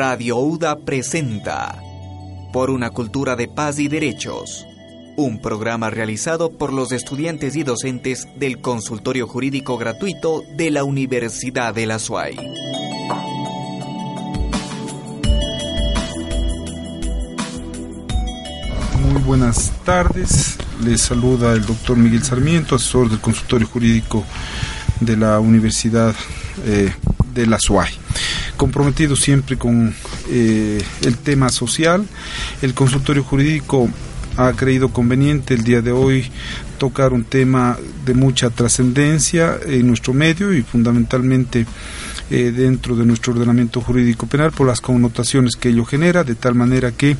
Radio UDA presenta Por una cultura de paz y derechos, un programa realizado por los estudiantes y docentes del Consultorio Jurídico Gratuito de la Universidad de la SUAY. Muy buenas tardes, les saluda el doctor Miguel Sarmiento, asesor del Consultorio Jurídico de la Universidad eh, de la SUAY comprometido siempre con eh, el tema social. El consultorio jurídico ha creído conveniente el día de hoy tocar un tema de mucha trascendencia en nuestro medio y fundamentalmente eh, dentro de nuestro ordenamiento jurídico penal por las connotaciones que ello genera, de tal manera que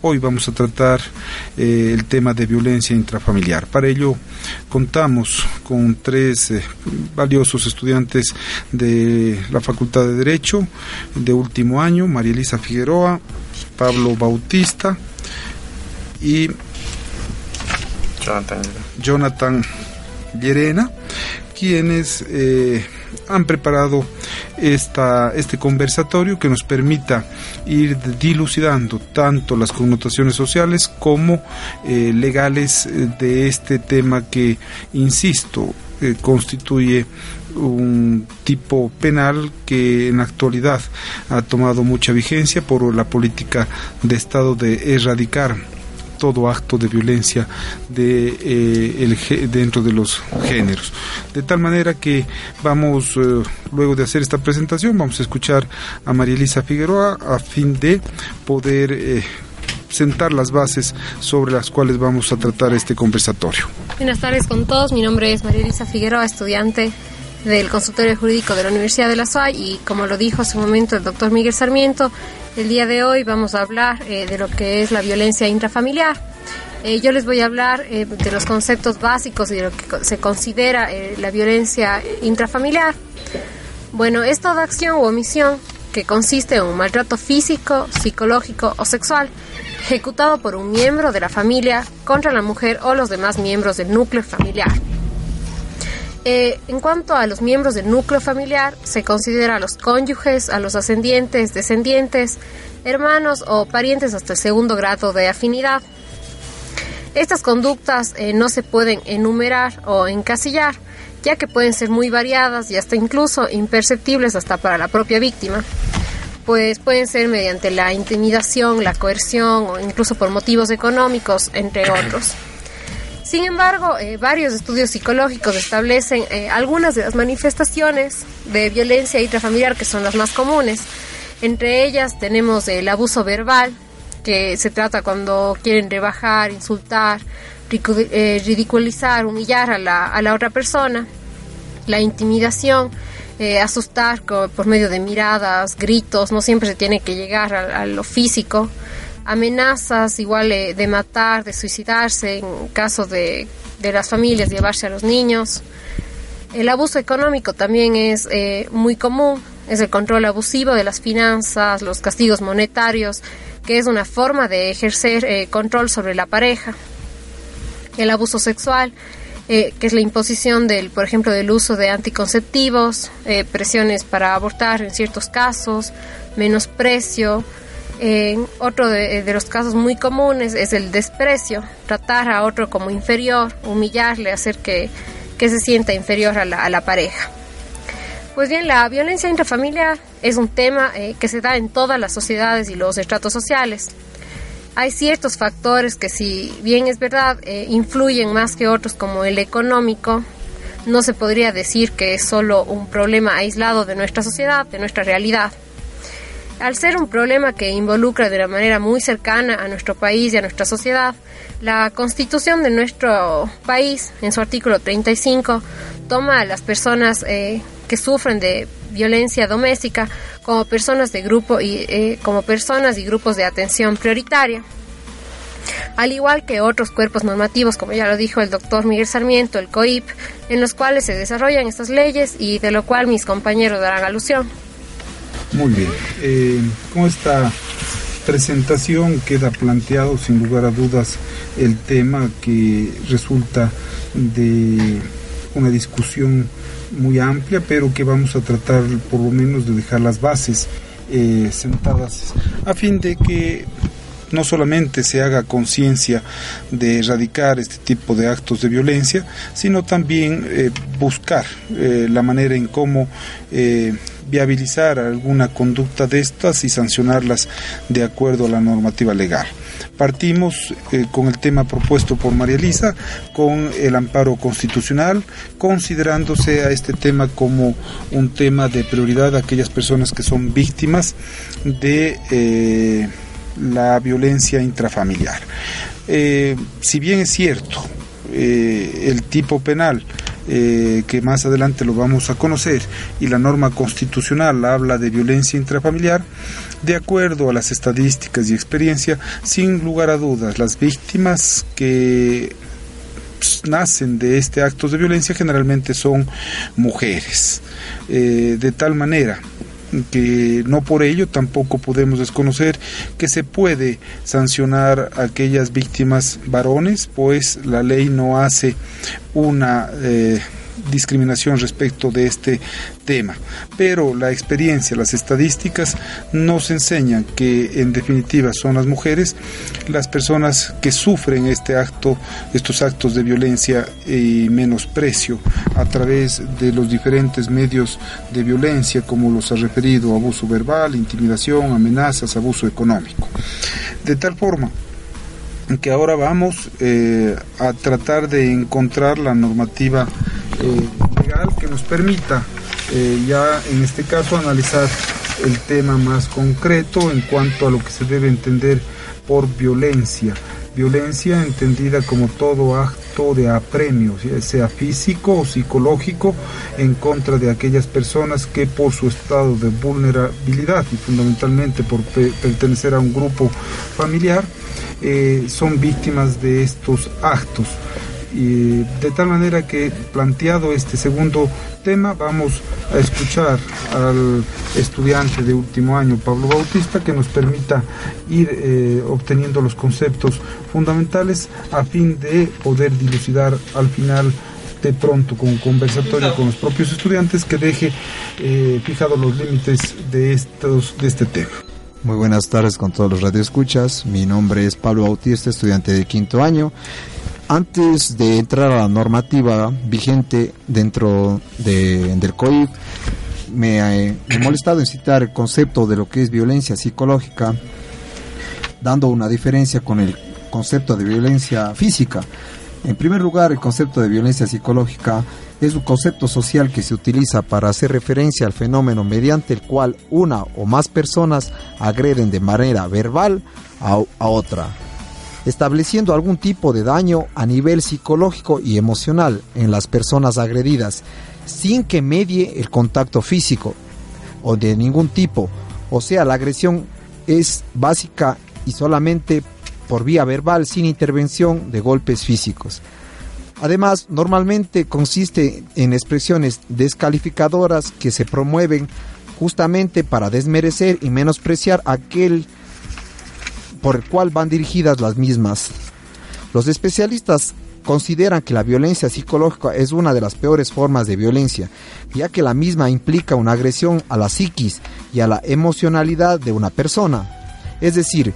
hoy vamos a tratar eh, el tema de violencia intrafamiliar. Para ello contamos con tres eh, valiosos estudiantes de la Facultad de Derecho de último año, María Elisa Figueroa, Pablo Bautista y Jonathan, Jonathan Llerena, quienes han preparado esta, este conversatorio que nos permita ir dilucidando tanto las connotaciones sociales como eh, legales eh, de este tema que, insisto, eh, constituye un tipo penal que en la actualidad ha tomado mucha vigencia por la política de Estado de erradicar todo acto de violencia de, eh, el, dentro de los géneros. De tal manera que vamos, eh, luego de hacer esta presentación, vamos a escuchar a María Elisa Figueroa a fin de poder eh, sentar las bases sobre las cuales vamos a tratar este conversatorio. Buenas tardes con todos, mi nombre es María Elisa Figueroa, estudiante del consultorio jurídico de la Universidad de la SUAY y como lo dijo hace un momento el doctor Miguel Sarmiento, el día de hoy vamos a hablar eh, de lo que es la violencia intrafamiliar. Eh, yo les voy a hablar eh, de los conceptos básicos y de lo que se considera la violencia intrafamiliar. Bueno, es toda acción u omisión que consiste en un maltrato físico, psicológico o sexual ejecutado por un miembro de la familia contra la mujer o los demás miembros del núcleo familiar. Eh, en cuanto a los miembros del núcleo familiar, se considera a los cónyuges, a los ascendientes, descendientes, hermanos o parientes hasta el segundo grado de afinidad. Estas conductas eh, no se pueden enumerar o encasillar, ya que pueden ser muy variadas y hasta incluso imperceptibles hasta para la propia víctima, pues pueden ser mediante la intimidación, la coerción o incluso por motivos económicos, entre otros. Sin embargo, eh, varios estudios psicológicos establecen eh, algunas de las manifestaciones de violencia intrafamiliar que son las más comunes. Entre ellas tenemos el abuso verbal, que se trata cuando quieren rebajar, insultar, eh, ridiculizar, humillar a la, a la, otra persona. La intimidación, asustar por medio de miradas, gritos, no siempre se tiene que llegar a lo físico amenazas igual eh, de matar, de suicidarse en caso de, de, las familias llevarse a los niños. El abuso económico también es eh, muy común, es el control abusivo de las finanzas, los castigos monetarios, que es una forma de ejercer eh, control sobre la pareja. El abuso sexual, que es la imposición del, por ejemplo, del uso de anticonceptivos, presiones para abortar en ciertos casos, menosprecio, otro de, los casos muy comunes es el desprecio, tratar a otro como inferior, humillarle, hacer que, se sienta inferior a la, pareja. Pues bien, la violencia intrafamiliar es un tema eh, que se da en todas las sociedades y los estratos sociales. Hay ciertos factores que si bien es verdad eh, influyen más que otros como el económico, no se podría decir que es solo un problema aislado de nuestra sociedad, de nuestra realidad. Al ser un problema que involucra de una manera muy cercana a nuestro país y a nuestra sociedad, la constitución de nuestro país, en su artículo 35, toma a las personas eh, que sufren de violencia doméstica como personas de grupo y eh, como personas y grupos de atención prioritaria. Al igual que otros cuerpos normativos, como ya lo dijo el doctor Miguel Sarmiento, el COIP, en los cuales se desarrollan estas leyes y de lo cual mis compañeros darán alusión. Muy bien. Eh, con esta presentación queda planteado sin lugar a dudas el tema que resulta de una discusión muy amplia, pero que vamos a tratar por lo menos de dejar las bases eh, sentadas a fin de que no solamente se haga conciencia de erradicar este tipo de actos de violencia, sino también eh, buscar eh, la manera en cómo viabilizar alguna conducta de estas y sancionarlas de acuerdo a la normativa legal. Partimos eh, con el tema propuesto por María Elisa, con el amparo constitucional, considerándose a este tema como un tema de prioridad a aquellas personas que son víctimas de eh, la violencia intrafamiliar. Eh, si bien es cierto, el tipo penal eh, que más adelante lo vamos a conocer, y la norma constitucional habla de violencia intrafamiliar, de acuerdo a las estadísticas y experiencia, sin lugar a dudas, las víctimas que nacen de este acto de violencia generalmente son mujeres. Eh, de tal manera que no por ello tampoco podemos desconocer que se puede sancionar a aquellas víctimas varones, pues la ley no hace una eh, discriminación respecto de este tema. Pero la experiencia, las estadísticas nos enseñan que en definitiva son las mujeres las personas que sufren este acto, estos actos de violencia y menosprecio a través de los diferentes medios de violencia, como los ha referido abuso verbal, intimidación, amenazas, abuso económico. De tal forma que ahora vamos eh, a tratar de encontrar la normativa legal que nos permita eh, ya en este caso analizar el tema más concreto en cuanto a lo que se debe entender por violencia. Violencia entendida como todo acto de apremio, sea físico o psicológico, en contra de aquellas personas que por su estado de vulnerabilidad y fundamentalmente por pertenecer a un grupo familiar, eh, son víctimas de estos actos. Y de tal manera que planteado este segundo tema, vamos a escuchar al estudiante de último año, Pablo Bautista, que nos permita ir eh, obteniendo los conceptos fundamentales a fin de poder dilucidar al final de pronto con un conversatorio con los propios estudiantes que deje eh, fijados los límites de, estos, de este tema. Muy buenas tardes con todos los radioescuchas. Mi nombre es Pablo Bautista, estudiante de quinto año. Antes de entrar a la normativa vigente dentro del COIP, me, he molestado en citar el concepto de lo que es violencia psicológica, dando una diferencia con el concepto de violencia física. En primer lugar, el concepto de violencia psicológica es un concepto social que se utiliza para hacer referencia al fenómeno mediante el cual una o más personas agreden de manera verbal a, otra, estableciendo algún tipo de daño a nivel psicológico y emocional en las personas agredidas, sin que medie el contacto físico o de ningún tipo. O sea, la agresión es básica y solamente por vía verbal sin intervención de golpes físicos. Además, normalmente consiste en expresiones descalificadoras que se promueven justamente para desmerecer y menospreciar aquel por el cual van dirigidas las mismas. Los especialistas consideran que la violencia psicológica es una de las peores formas de violencia, ya que la misma implica una agresión a la psiquis y a la emocionalidad de una persona. Es decir,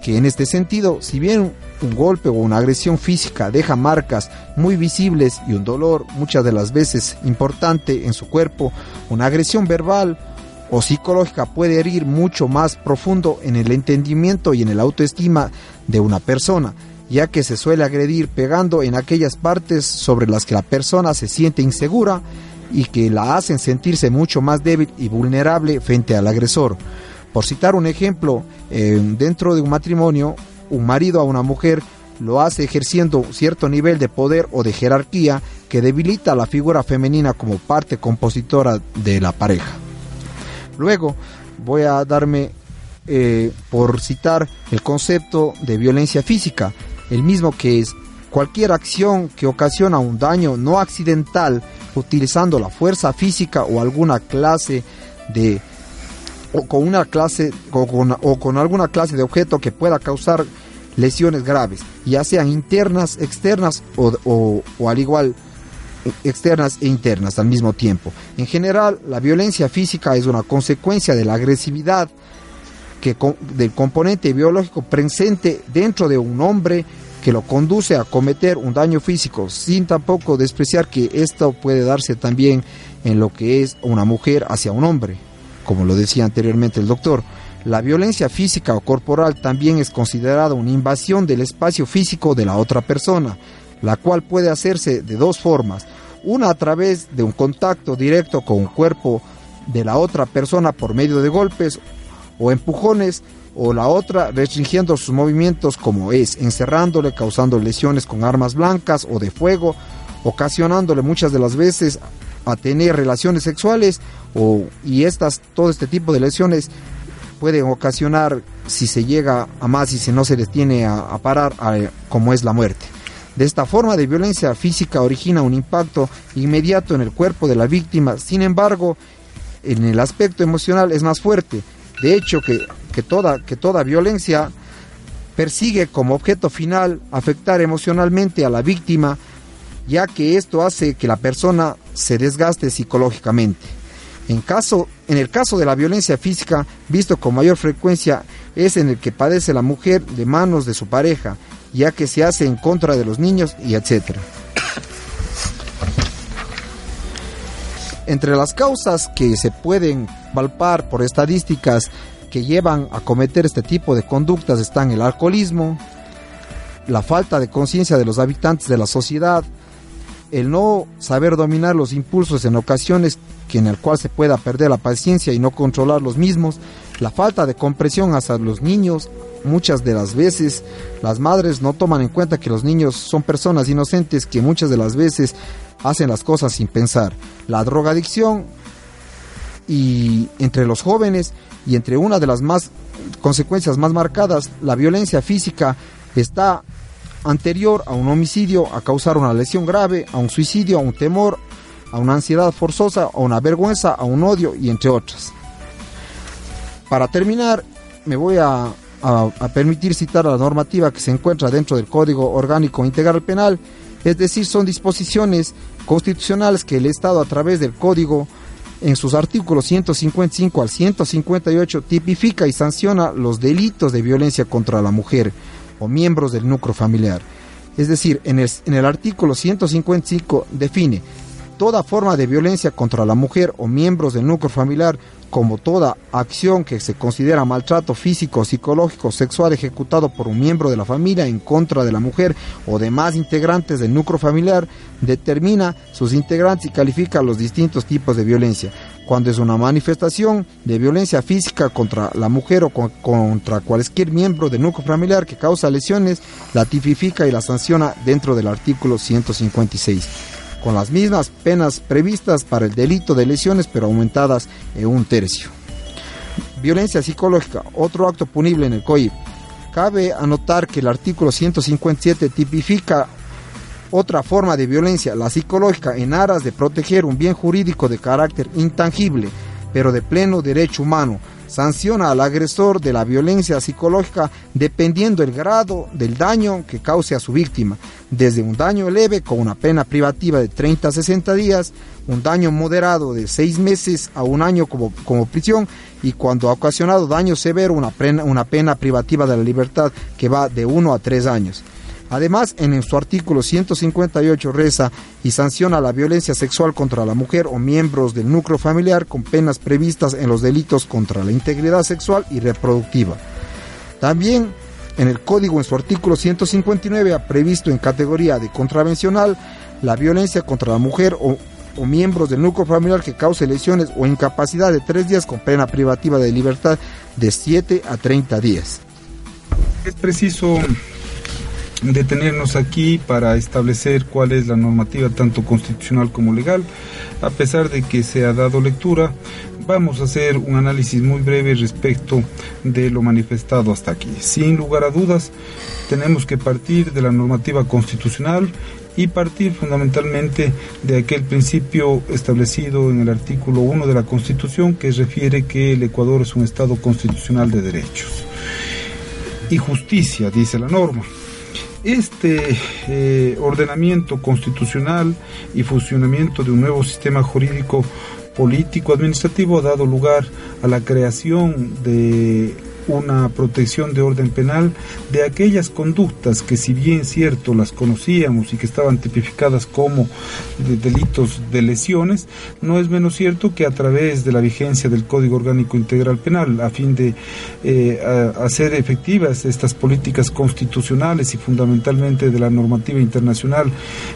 que en este sentido, si bien un golpe o una agresión física deja marcas muy visibles y un dolor muchas de las veces importante en su cuerpo, una agresión verbal o psicológica puede herir mucho más profundo en el entendimiento y en el autoestima de una persona, ya que se suele agredir pegando en aquellas partes sobre las que la persona se siente insegura y que la hacen sentirse mucho más débil y vulnerable frente al agresor. Por citar un ejemplo, eh, dentro de un matrimonio, un marido a una mujer lo hace ejerciendo cierto nivel de poder o de jerarquía que debilita la figura femenina como parte compositora de la pareja. Luego voy a darme eh, por citar el concepto de violencia física, el mismo que es cualquier acción que ocasiona un daño no accidental utilizando la fuerza física o alguna clase de o con una clase o con, o con alguna clase de objeto que pueda causar lesiones graves, ya sean internas, externas o, al igual externas e internas al mismo tiempo. En general, la violencia física es una consecuencia de la agresividad que, del componente biológico presente dentro de un hombre que lo conduce a cometer un daño físico, sin tampoco despreciar que esto puede darse también en lo que es una mujer hacia un hombre, como lo decía anteriormente el doctor. La violencia física o corporal también es considerada una invasión del espacio físico de la otra persona, la cual puede hacerse de dos formas. Una a través de un contacto directo con un cuerpo de la otra persona por medio de golpes o empujones, o la otra restringiendo sus movimientos como es encerrándole, causando lesiones con armas blancas o de fuego, ocasionándole muchas de las veces a tener relaciones sexuales o, y estas, todo este tipo de lesiones pueden ocasionar, si se llega a más y si no se detiene a, a parar, como es la muerte. De esta forma de violencia física origina un impacto inmediato en el cuerpo de la víctima, sin embargo, en el aspecto emocional es más fuerte. De hecho, que, que, toda, que toda violencia persigue como objeto final afectar emocionalmente a la víctima, ya que esto hace que la persona se desgaste psicológicamente. En, caso, en el caso de la violencia física, visto con mayor frecuencia, es en el que padece la mujer de manos de su pareja, ya que se hace en contra de los niños y etc. Entre las causas que se pueden palpar por estadísticas que llevan a cometer este tipo de conductas están el alcoholismo, la falta de conciencia de los habitantes de la sociedad, el no saber dominar los impulsos en ocasiones que en el cual se pueda perder la paciencia y no controlar los mismos, la falta de comprensión hacia los niños, muchas de las veces las madres no toman en cuenta que los niños son personas inocentes que muchas de las veces hacen las cosas sin pensar, la drogadicción y entre los jóvenes y entre una de las más consecuencias más marcadas, la violencia física está anterior a un homicidio, a causar una lesión grave, a un suicidio, a un temor, a una ansiedad forzosa, a una vergüenza, a un odio y entre otras. Para terminar, me voy a, permitir citar la normativa que se encuentra dentro del Código Orgánico Integral Penal, es decir, son disposiciones constitucionales que el Estado a través del Código en sus artículos 155 al 158 tipifica y sanciona los delitos de violencia contra la mujer, o miembros del núcleo familiar. Es decir, en el, en el artículo 155 define toda forma de violencia contra la mujer o miembros del núcleo familiar como toda acción que se considera maltrato físico, psicológico, sexual ejecutado por un miembro de la familia en contra de la mujer o demás integrantes del núcleo familiar, determina sus integrantes y califica los distintos tipos de violencia. Cuando es una manifestación de violencia física contra la mujer o contra cualquier miembro del núcleo familiar que causa lesiones, la tipifica y la sanciona dentro del artículo 156 con las mismas penas previstas para el delito de lesiones, pero aumentadas en un tercio. Violencia psicológica, otro acto punible en el COIP. Cabe anotar que el artículo 157 tipifica otra forma de violencia, la psicológica, en aras de proteger un bien jurídico de carácter intangible, pero de pleno derecho humano, sanciona al agresor de la violencia psicológica dependiendo el grado del daño que cause a su víctima, desde un daño leve con una pena privativa de 30 a 60 días, un daño moderado de 6 meses a un año como, como prisión y cuando ha ocasionado daño severo una pena, una pena privativa de la libertad que va de 1 a 3 años. Además, en su artículo 158 reza y sanciona la violencia sexual contra la mujer o miembros del núcleo familiar con penas previstas en los delitos contra la integridad sexual y reproductiva. También en el código, en su artículo 159, ha previsto en categoría de contravencional la violencia contra la mujer o, miembros del núcleo familiar que cause lesiones o incapacidad de tres días con pena privativa de libertad de 7 a 30 días. Es preciso detenernos aquí para establecer cuál es la normativa tanto constitucional como legal. A pesar de que se ha dado lectura, vamos a hacer un análisis muy breve respecto de lo manifestado hasta aquí. Sin lugar a dudas, tenemos que partir de la normativa constitucional y partir fundamentalmente de aquel principio establecido en el artículo 1 de la Constitución que refiere que el Ecuador es un Estado constitucional de derechos. Y justicia, dice la norma. Este eh, ordenamiento constitucional y funcionamiento de un nuevo sistema jurídico político administrativo ha dado lugar a la creación de una protección de orden penal de aquellas conductas que si bien cierto las conocíamos y que estaban tipificadas como delitos de lesiones, no es menos cierto que a través de la vigencia del Código Orgánico Integral Penal, a fin de eh, hacer efectivas estas políticas constitucionales y fundamentalmente de la normativa internacional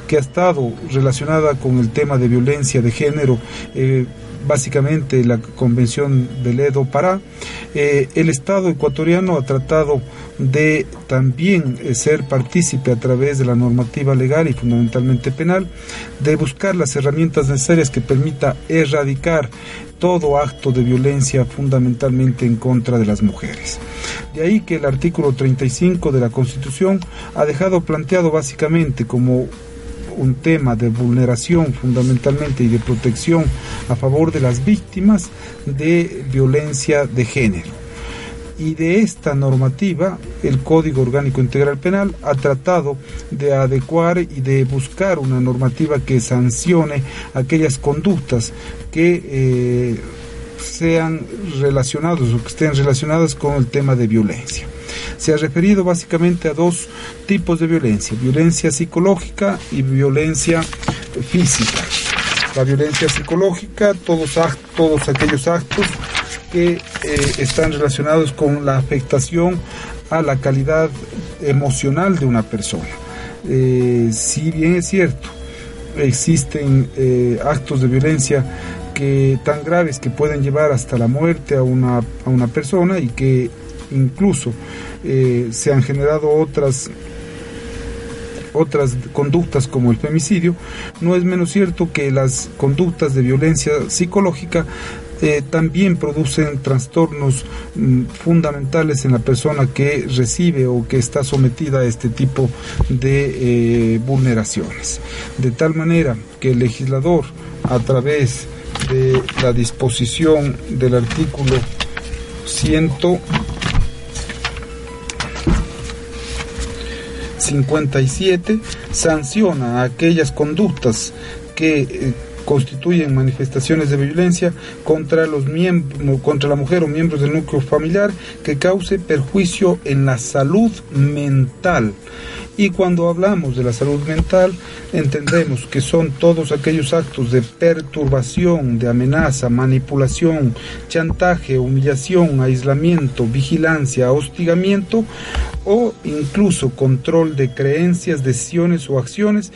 que ha estado relacionada con el tema de violencia de género, eh, básicamente la Convención del Edo Pará, eh, el Estado ecuatoriano ha tratado de también eh, ser partícipe a través de la normativa legal y fundamentalmente penal, de buscar las herramientas necesarias que permita erradicar todo acto de violencia fundamentalmente en contra de las mujeres. De ahí que el artículo 35 de la Constitución ha dejado planteado básicamente como un tema de vulneración fundamentalmente y de protección a favor de las víctimas de violencia de género. Y de esta normativa, el Código Orgánico Integral Penal ha tratado de adecuar y de buscar una normativa que sancione aquellas conductas que eh, sean relacionadas o que estén relacionadas con el tema de violencia se ha referido básicamente a dos tipos de violencia, violencia psicológica y violencia física. La violencia psicológica, todos, todos aquellos actos que eh, están relacionados con la afectación a la calidad emocional de una persona. Eh, si bien es cierto, existen eh, actos de violencia que tan graves que pueden llevar hasta la muerte a una, a una persona y que incluso eh, se han generado otras otras conductas como el femicidio, no es menos cierto que las conductas de violencia psicológica eh, también producen trastornos mm, fundamentales en la persona que recibe o que está sometida a este tipo de eh, vulneraciones. De tal manera que el legislador, a través de la disposición del artículo 100 57 sanciona aquellas conductas que eh, constituyen manifestaciones de violencia contra los miembros contra la mujer o miembros del núcleo familiar que cause perjuicio en la salud mental y cuando hablamos de la salud mental, entendemos que son todos aquellos actos de perturbación, de amenaza, manipulación, chantaje, humillación, aislamiento, vigilancia, hostigamiento o incluso control de creencias, decisiones o acciones.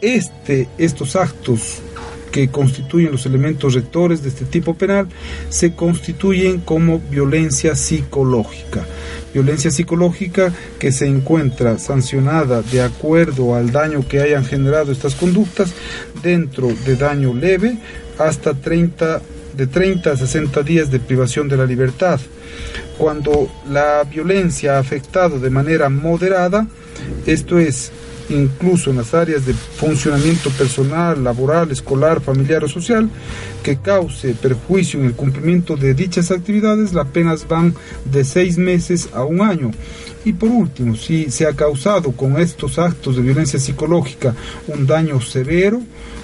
Este, estos actos que constituyen los elementos rectores de este tipo penal se constituyen como violencia psicológica violencia psicológica que se encuentra sancionada de acuerdo al daño que hayan generado estas conductas dentro de daño leve hasta 30 de 30 a 60 días de privación de la libertad. Cuando la violencia ha afectado de manera moderada, esto es incluso en las áreas de funcionamiento personal, laboral, escolar, familiar o social, que cause perjuicio en el cumplimiento de dichas actividades, las penas van de seis meses a un año. Y por último, si se ha causado con estos actos de violencia psicológica un daño severo,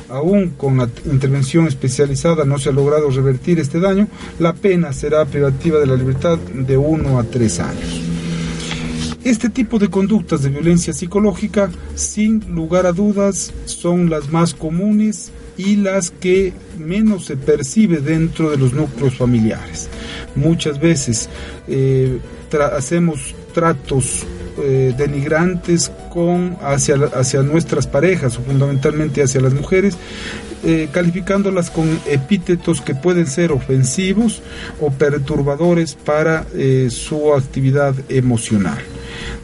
aún con la intervención especializada no se ha logrado revertir este daño, la pena será privativa de la libertad de uno a tres años. Este tipo de conductas de violencia psicológica, sin lugar a dudas, son las más comunes y las que menos se percibe dentro de los núcleos familiares. Muchas veces eh, hacemos tratos eh, denigrantes con hacia, hacia nuestras parejas o fundamentalmente hacia las mujeres eh, calificándolas con epítetos que pueden ser ofensivos o perturbadores para su actividad emocional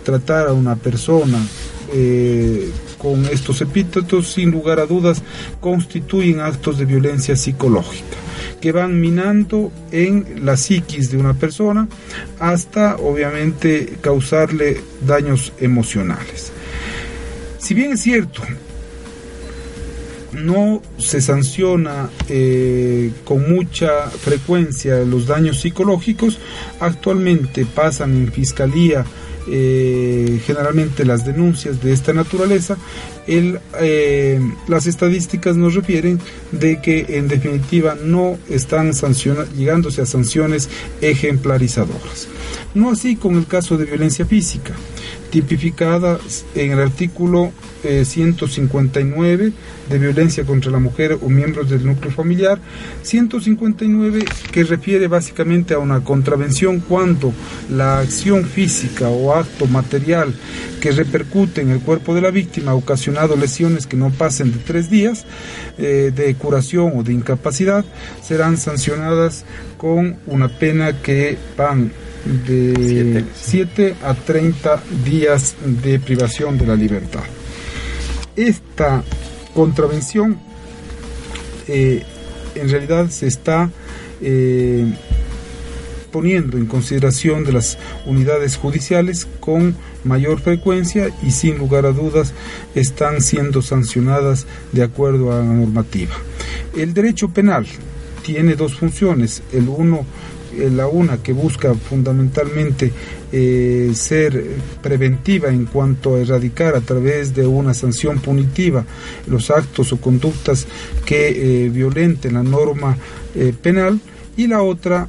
tratar a una persona eh, con estos epítetos, sin lugar a dudas, constituyen actos de violencia psicológica que van minando en la psiquis de una persona hasta obviamente causarle daños emocionales. Si bien es cierto, no se sanciona eh, con mucha frecuencia los daños psicológicos, actualmente pasan en fiscalía eh, generalmente las denuncias de esta naturaleza, eh, las estadísticas nos refieren de que en definitiva no están llegándose a sanciones ejemplarizadoras. No así con el caso de violencia física, tipificada en el artículo 159 eh, de violencia contra la mujer o miembros del núcleo familiar, 159 que refiere básicamente a una contravención cuando la acción física o acto material que repercute en el cuerpo de la víctima ha ocasionado lesiones que no pasen de tres días eh, de curación o de incapacidad, serán sancionadas con una pena que van de 7 a 30 días de privación de la libertad. Esta contravención eh, en realidad se está eh, poniendo en consideración de las unidades judiciales con mayor frecuencia y sin lugar a dudas están siendo sancionadas de acuerdo a la normativa. El derecho penal tiene dos funciones, el uno la una que busca fundamentalmente eh, ser preventiva en cuanto a erradicar a través de una sanción punitiva los actos o conductas que eh, violenten la norma penal y la otra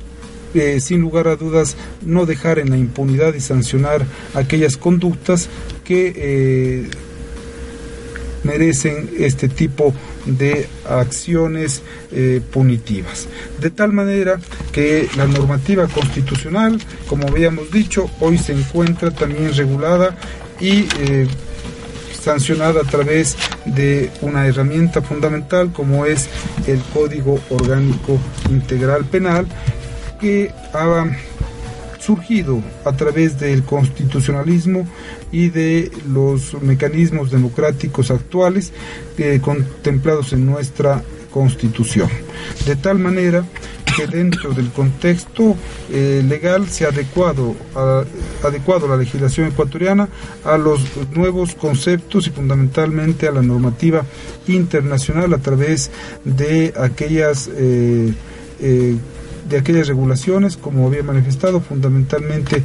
sin lugar a dudas no dejar en la impunidad y sancionar aquellas conductas que merecen este tipo de acciones eh, punitivas. De tal manera que la normativa constitucional, como habíamos dicho, hoy se encuentra también regulada y eh, sancionada a través de una herramienta fundamental como es el Código Orgánico Integral Penal que ha surgido a través del constitucionalismo y de los mecanismos democráticos actuales eh, contemplados en nuestra constitución. De tal manera que dentro del contexto eh, legal se ha adecuado a, adecuado la legislación ecuatoriana a los nuevos conceptos y fundamentalmente a la normativa internacional a través de aquellas eh, de aquellas regulaciones, como había manifestado, fundamentalmente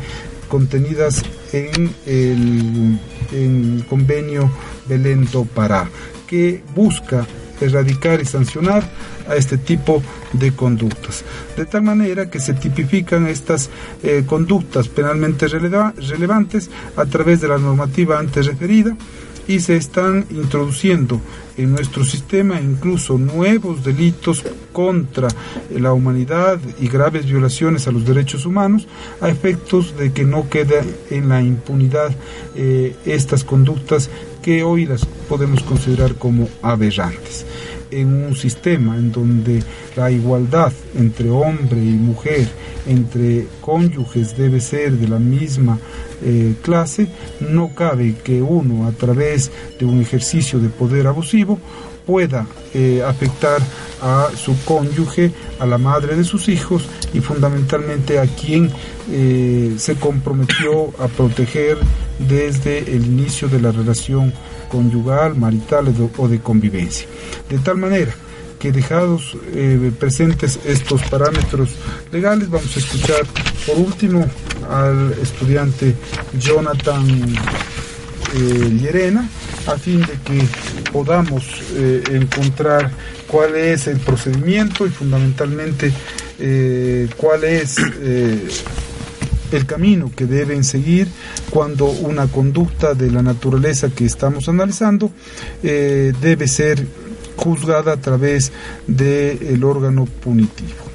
contenidas en el, convenio Belento Pará, que busca erradicar y sancionar a este tipo de conductas. De tal manera que se tipifican estas eh, conductas penalmente relevantes a través de la normativa antes referida y se están introduciendo en nuestro sistema incluso nuevos delitos contra la humanidad y graves violaciones a los derechos humanos a efectos de que no quede en la impunidad eh, estas conductas que hoy las podemos considerar como aberrantes en un sistema en donde la igualdad entre hombre y mujer, entre cónyuges debe ser de la misma eh, clase, no cabe que uno a través de un ejercicio de poder abusivo pueda eh, afectar a su cónyuge, a la madre de sus hijos y fundamentalmente a quien eh, se comprometió a proteger desde el inicio de la relación conyugal, marital o de convivencia. De tal manera que dejados eh, presentes estos parámetros legales, vamos a escuchar por último al estudiante Jonathan eh, Llerena, a fin de que podamos eh, encontrar cuál es el procedimiento y fundamentalmente cuál es el camino que deben seguir cuando una conducta de la naturaleza que estamos analizando eh, debe ser juzgada a través del órgano punitivo.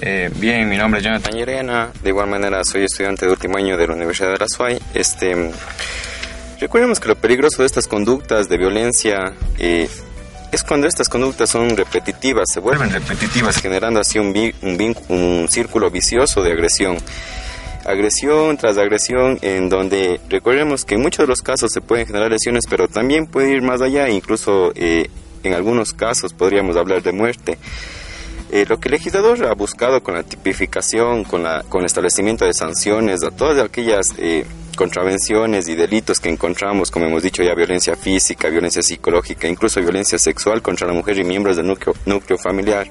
Eh, bien, mi nombre es Jonathan Yerena, de igual manera soy estudiante de último año de la Universidad de la SUAY. Este, recordemos que lo peligroso de estas conductas de violencia eh, es cuando estas conductas son repetitivas, se vuelven repetitivas, generando así un, un, un círculo vicioso de agresión agresión tras agresión, en donde recordemos que en muchos de los casos se pueden generar lesiones, pero también puede ir más allá, incluso eh, en algunos casos podríamos hablar de muerte. Eh, lo que el legislador ha buscado con la tipificación, con, la, con el establecimiento de sanciones a todas aquellas eh, contravenciones y delitos que encontramos, como hemos dicho ya, violencia física, violencia psicológica, incluso violencia sexual contra la mujer y miembros del núcleo, familiar,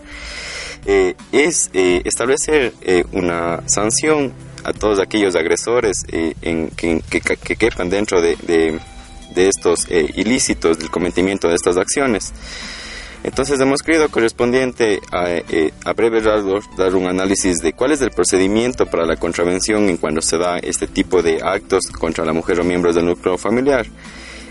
es establecer una sanción a todos aquellos agresores que, quepan dentro de, de, estos ilícitos, del cometimiento de estas acciones. Entonces hemos querido correspondiente a, a breve rasgos dar un análisis de cuál es el procedimiento para la contravención en cuando se da este tipo de actos contra la mujer o miembros del núcleo familiar.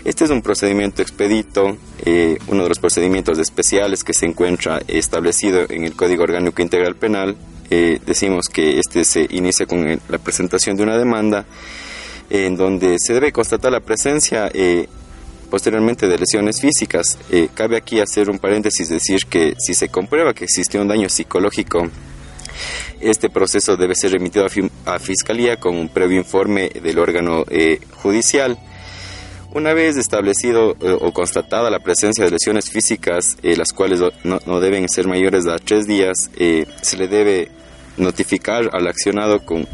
Este es un procedimiento expedito, eh, uno de los procedimientos especiales que se encuentra establecido en el Código Orgánico Integral Penal. Eh, decimos que este se inicia con la presentación de una demanda en donde se debe constatar la presencia eh, posteriormente de lesiones físicas. cabe aquí hacer un paréntesis, decir que si se comprueba que existió un daño psicológico, este proceso debe ser remitido a, Fiscalía con un previo informe del órgano judicial. Una vez establecido eh, o constatada la presencia de lesiones físicas, eh, las cuales no, deben ser mayores a tres días, eh, se le debe notificar al accionado con,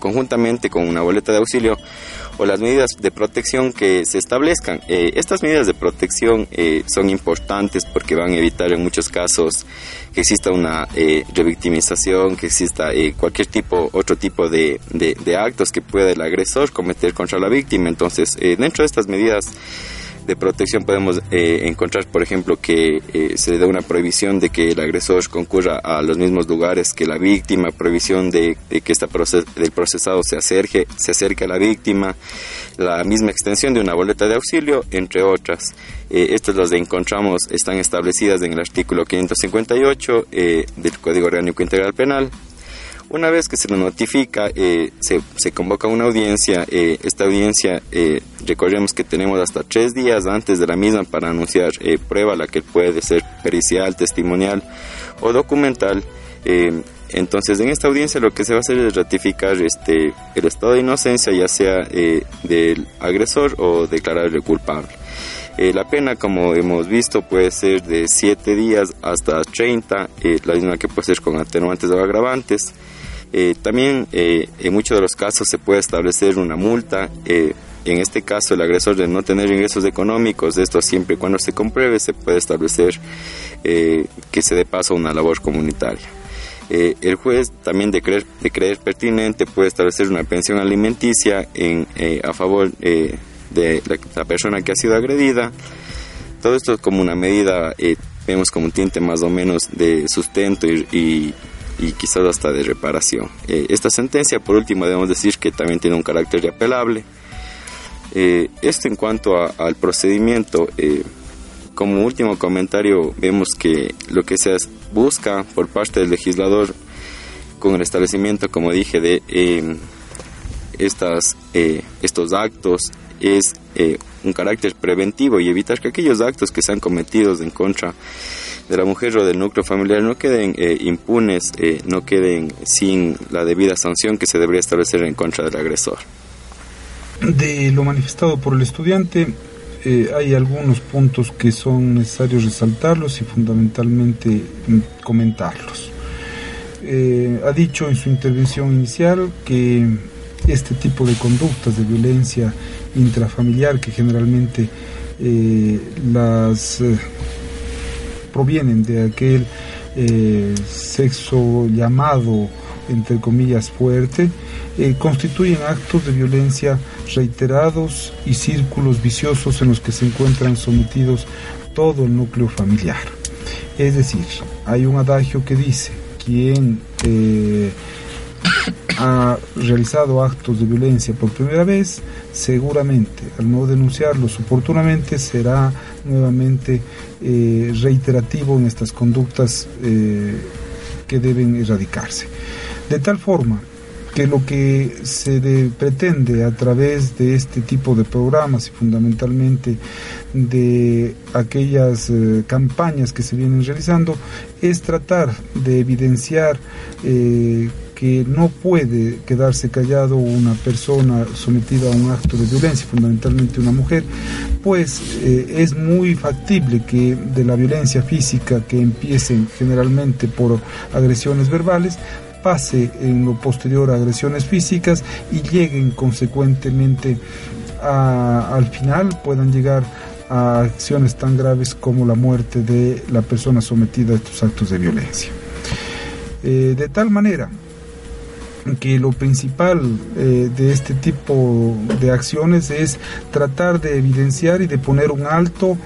conjuntamente con una boleta de auxilio o las medidas de protección que se establezcan. Eh, estas medidas de protección eh, son importantes porque van a evitar en muchos casos que exista una eh, revictimización, que exista cualquier tipo, otro tipo de, de, actos que pueda el agresor cometer contra la víctima. Entonces, dentro de estas medidas de protección podemos eh, encontrar, por ejemplo, que eh, se da una prohibición de que el agresor concurra a los mismos lugares que la víctima, prohibición de, que esta proces del procesado se acerque, se acerque a la víctima, la misma extensión de una boleta de auxilio, entre otras. Eh, estas las encontramos, están establecidas en el artículo 558 del Código Orgánico Integral Penal. Una vez que se lo notifica, eh, se, convoca una audiencia. Eh, esta audiencia, eh, recordemos que tenemos hasta tres días antes de la misma para anunciar prueba, la que puede ser pericial, testimonial o documental. entonces, en esta audiencia lo que se va a hacer es ratificar este, el estado de inocencia, ya sea del agresor o declararle culpable. La pena, como hemos visto, puede ser de 7 días hasta 30, la misma que puede ser con atenuantes o agravantes. Eh, también eh, en muchos de los casos se puede establecer una multa. Eh, en este caso, el agresor de no tener ingresos económicos, esto siempre y cuando se compruebe, se puede establecer que se dé paso a una labor comunitaria. el juez también de creer, de creer pertinente puede establecer una pensión alimenticia en, a favor de la, persona que ha sido agredida. Todo esto como una medida, vemos como un tinte más o menos de sustento y y quizás hasta de reparación. Eh, esta sentencia, por último, debemos decir que también tiene un carácter apelable. Eh, esto en cuanto al procedimiento, eh, como último comentario, vemos que lo que se busca por parte del legislador con el establecimiento, como dije, de estas, estos actos es un carácter preventivo y evitar que aquellos actos que sean cometidos en contra de la mujer o del núcleo familiar no queden eh, impunes, eh, no queden sin la debida sanción que se debería establecer en contra del agresor. De lo manifestado por el estudiante, eh, hay algunos puntos que son necesarios resaltarlos y fundamentalmente mm, comentarlos. ha dicho en su intervención inicial que este tipo de conductas de violencia intrafamiliar que generalmente las provienen de aquel eh, sexo llamado, entre comillas, fuerte, eh, constituyen actos de violencia reiterados y círculos viciosos en los que se encuentran sometidos todo el núcleo familiar. Es decir, hay un adagio que dice, quien eh, ha realizado actos de violencia por primera vez, seguramente al no denunciarlos oportunamente será nuevamente eh, reiterativo en estas conductas eh, que deben erradicarse. De tal forma que lo que se pretende a través de este tipo de programas y fundamentalmente de aquellas eh, campañas que se vienen realizando es tratar de evidenciar que no puede quedarse callado una persona sometida a un acto de violencia, fundamentalmente una mujer, pues eh, es muy factible que de la violencia física que empiecen generalmente por agresiones verbales, pase en lo posterior a agresiones físicas y lleguen consecuentemente al final, puedan llegar a acciones tan graves como la muerte de la persona sometida a estos actos de violencia. Eh, de tal manera que lo principal eh, de este tipo de acciones es tratar de evidenciar y de poner un alto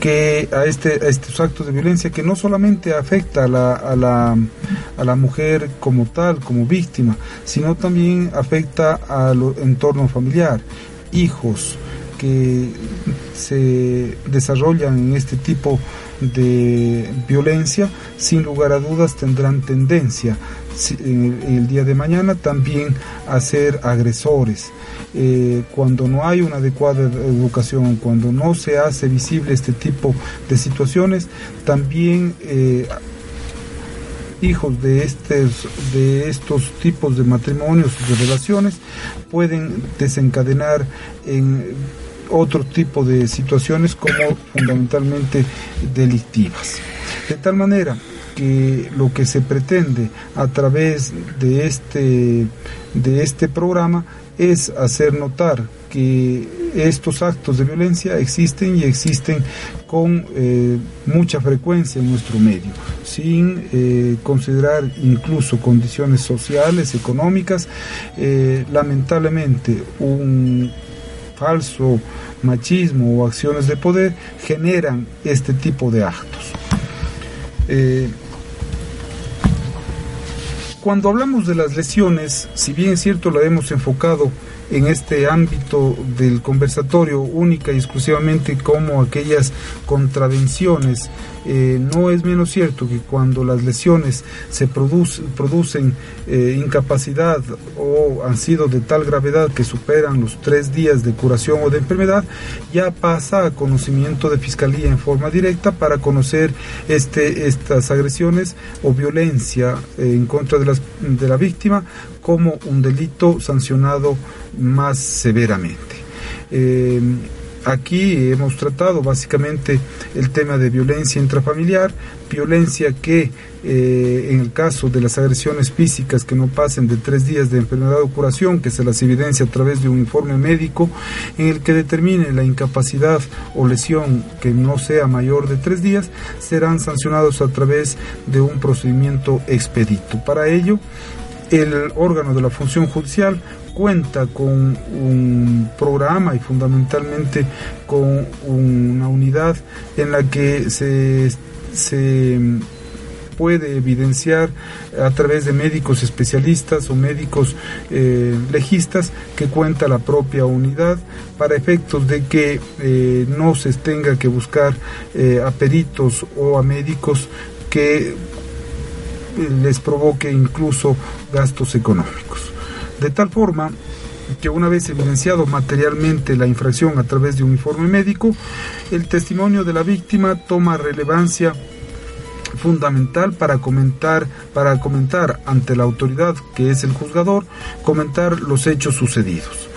que a, este, estos actos de violencia que no solamente afecta a la, a, la, a la mujer como tal, como víctima, sino también afecta al entorno familiar, hijos que se desarrollan en este tipo de violencia, sin lugar a dudas tendrán tendencia en el, día de mañana también a ser agresores. Eh, cuando no hay una adecuada educación, cuando no se hace visible este tipo de situaciones, también eh, hijos de estos, de estos tipos de matrimonios, de relaciones, pueden desencadenar en otro tipo de situaciones como fundamentalmente delictivas. De tal manera que lo que se pretende a través de este, de este programa es hacer notar que estos actos de violencia existen y existen con eh, mucha frecuencia en nuestro medio, sin eh, considerar incluso condiciones sociales, económicas. Eh, lamentablemente, un falso machismo o acciones de poder generan este tipo de actos. Cuando hablamos de las lesiones, si bien es cierto la hemos enfocado en este ámbito del conversatorio única y exclusivamente como aquellas contravenciones. Eh, no es menos cierto que cuando las lesiones se producen eh, incapacidad o han sido de tal gravedad que superan los tres días de curación o de enfermedad, ya pasa a conocimiento de fiscalía en forma directa para conocer este, estas agresiones o violencia eh, en contra de, las, de la víctima como un delito sancionado más severamente. Aquí hemos tratado básicamente el tema de violencia intrafamiliar, violencia que eh, en el caso de las agresiones físicas que no pasen de tres días de enfermedad o curación, que se las evidencia a través de un informe médico en el que determine la incapacidad o lesión que no sea mayor de tres días, serán sancionados a través de un procedimiento expedito. Para ello, el órgano de la función judicial cuenta con un programa y fundamentalmente con una unidad en la que se, puede evidenciar a través de médicos especialistas o médicos eh, legistas que cuenta la propia unidad para efectos de que eh, no se tenga que buscar eh, a peritos o a médicos que les provoque incluso gastos económicos. De tal forma que una vez evidenciado materialmente la infracción a través de un informe médico, el testimonio de la víctima toma relevancia fundamental para comentar, para comentar ante la autoridad que es el juzgador, comentar los hechos sucedidos.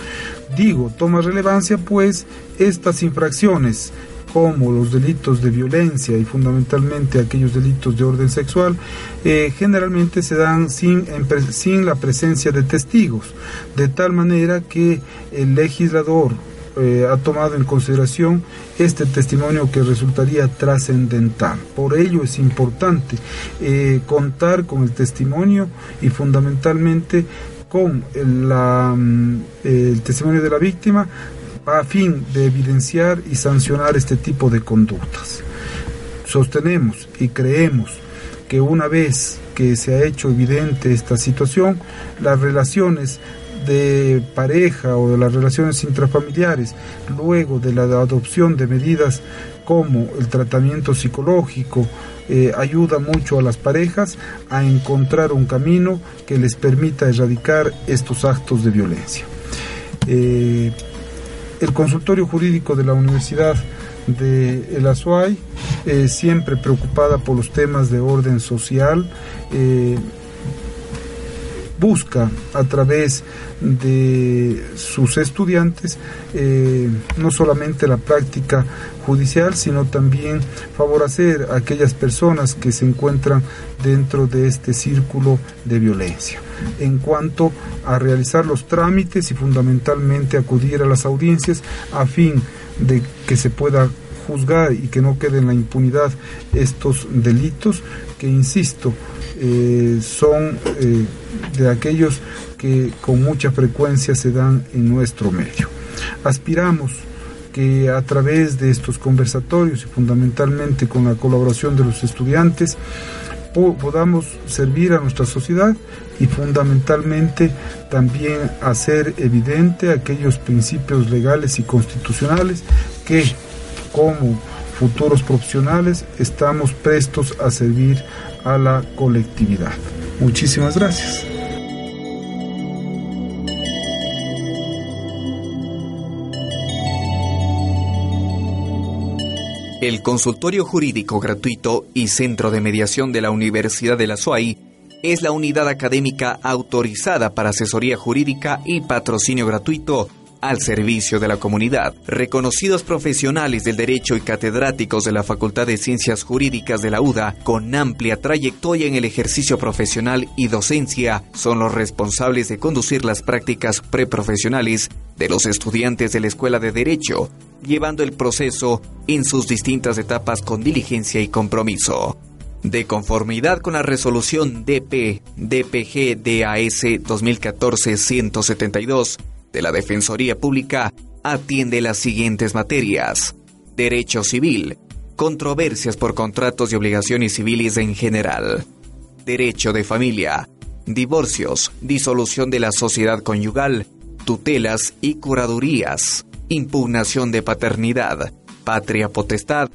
Digo, toma relevancia pues estas infracciones como los delitos de violencia y fundamentalmente aquellos delitos de orden sexual, eh, generalmente se dan sin, sin la presencia de testigos, de tal manera que el legislador eh, ha tomado en consideración este testimonio que resultaría trascendental. Por ello es importante eh, contar con el testimonio y fundamentalmente con mm, el testimonio de la víctima a fin de evidenciar y sancionar este tipo de conductas. Sostenemos y creemos que una vez que se ha hecho evidente esta situación, las relaciones de pareja o de las relaciones intrafamiliares, luego de la adopción de medidas como el tratamiento psicológico, eh, ayuda mucho a las parejas a encontrar un camino que les permita erradicar estos actos de violencia. Eh, el consultorio jurídico de la Universidad de El Azuay, eh, siempre preocupada por los temas de orden social, eh, busca a través de sus estudiantes eh, no solamente la práctica judicial, sino también favorecer a aquellas personas que se encuentran dentro de este círculo de violencia. En cuanto a realizar los trámites y fundamentalmente acudir a las audiencias a fin de que se pueda juzgar y que no quede en la impunidad estos delitos que, insisto, eh, son eh, de aquellos que con mucha frecuencia se dan en nuestro medio. Aspiramos que a través de estos conversatorios y fundamentalmente con la colaboración de los estudiantes podamos servir a nuestra sociedad y fundamentalmente también hacer evidente aquellos principios legales y constitucionales que como futuros profesionales estamos prestos a servir a la colectividad. Muchísimas gracias. El consultorio jurídico gratuito y centro de mediación de la Universidad de la SUAI es la unidad académica autorizada para asesoría jurídica y patrocinio gratuito al servicio de la comunidad. Reconocidos profesionales del derecho y catedráticos de la Facultad de Ciencias Jurídicas de la UDA, con amplia trayectoria en el ejercicio profesional y docencia, son los responsables de conducir las prácticas preprofesionales de los estudiantes de la Escuela de Derecho, llevando el proceso en sus distintas etapas con diligencia y compromiso. De conformidad con la resolución DP DPG DAS 2014-172 de la Defensoría Pública, atiende las siguientes materias. Derecho civil, controversias por contratos y obligaciones civiles en general. Derecho de familia, divorcios, disolución de la sociedad conyugal, tutelas y curadurías impugnación de paternidad, patria potestad,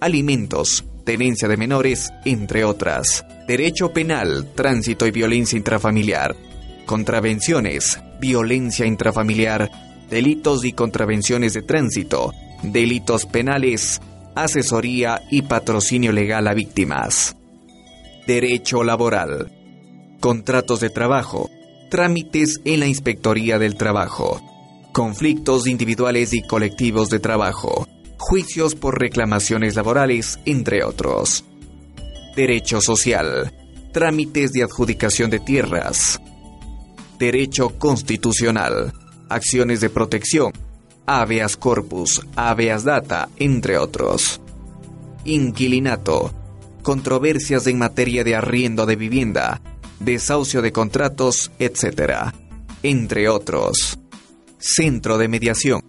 alimentos, tenencia de menores, entre otras. Derecho penal, tránsito y violencia intrafamiliar. Contravenciones, violencia intrafamiliar, delitos y contravenciones de tránsito, delitos penales, asesoría y patrocinio legal a víctimas. Derecho laboral. Contratos de trabajo. Trámites en la Inspectoría del Trabajo conflictos individuales y colectivos de trabajo, juicios por reclamaciones laborales, entre otros. Derecho social, trámites de adjudicación de tierras. Derecho constitucional, acciones de protección, habeas corpus, habeas data, entre otros. Inquilinato, controversias en materia de arriendo de vivienda, desahucio de contratos, etc., entre otros. Centro de Mediación.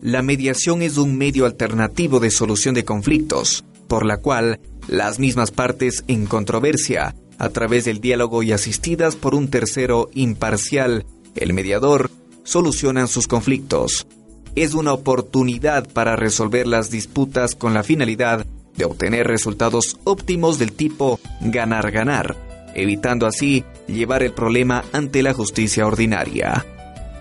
La mediación es un medio alternativo de solución de conflictos, por la cual las mismas partes en controversia, a través del diálogo y asistidas por un tercero imparcial, el mediador, solucionan sus conflictos. Es una oportunidad para resolver las disputas con la finalidad de obtener resultados óptimos del tipo ganar-ganar, evitando así llevar el problema ante la justicia ordinaria.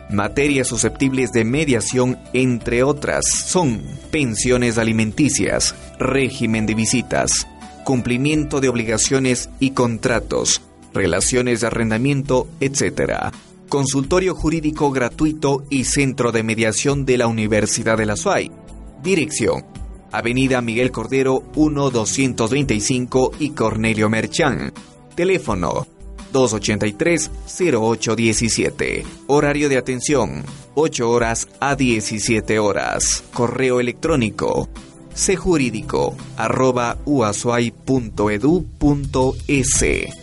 Materias susceptibles de mediación, entre otras, son pensiones alimenticias, régimen de visitas, cumplimiento de obligaciones y contratos, relaciones de arrendamiento, etc. Consultorio jurídico gratuito y centro de mediación de la Universidad de la SUAY. Dirección. Avenida Miguel Cordero 1225 y Cornelio Merchán. Teléfono 283-0817. Horario de atención, 8 horas a 17 horas. Correo electrónico, cjurídico arroba uasuay.edu.es.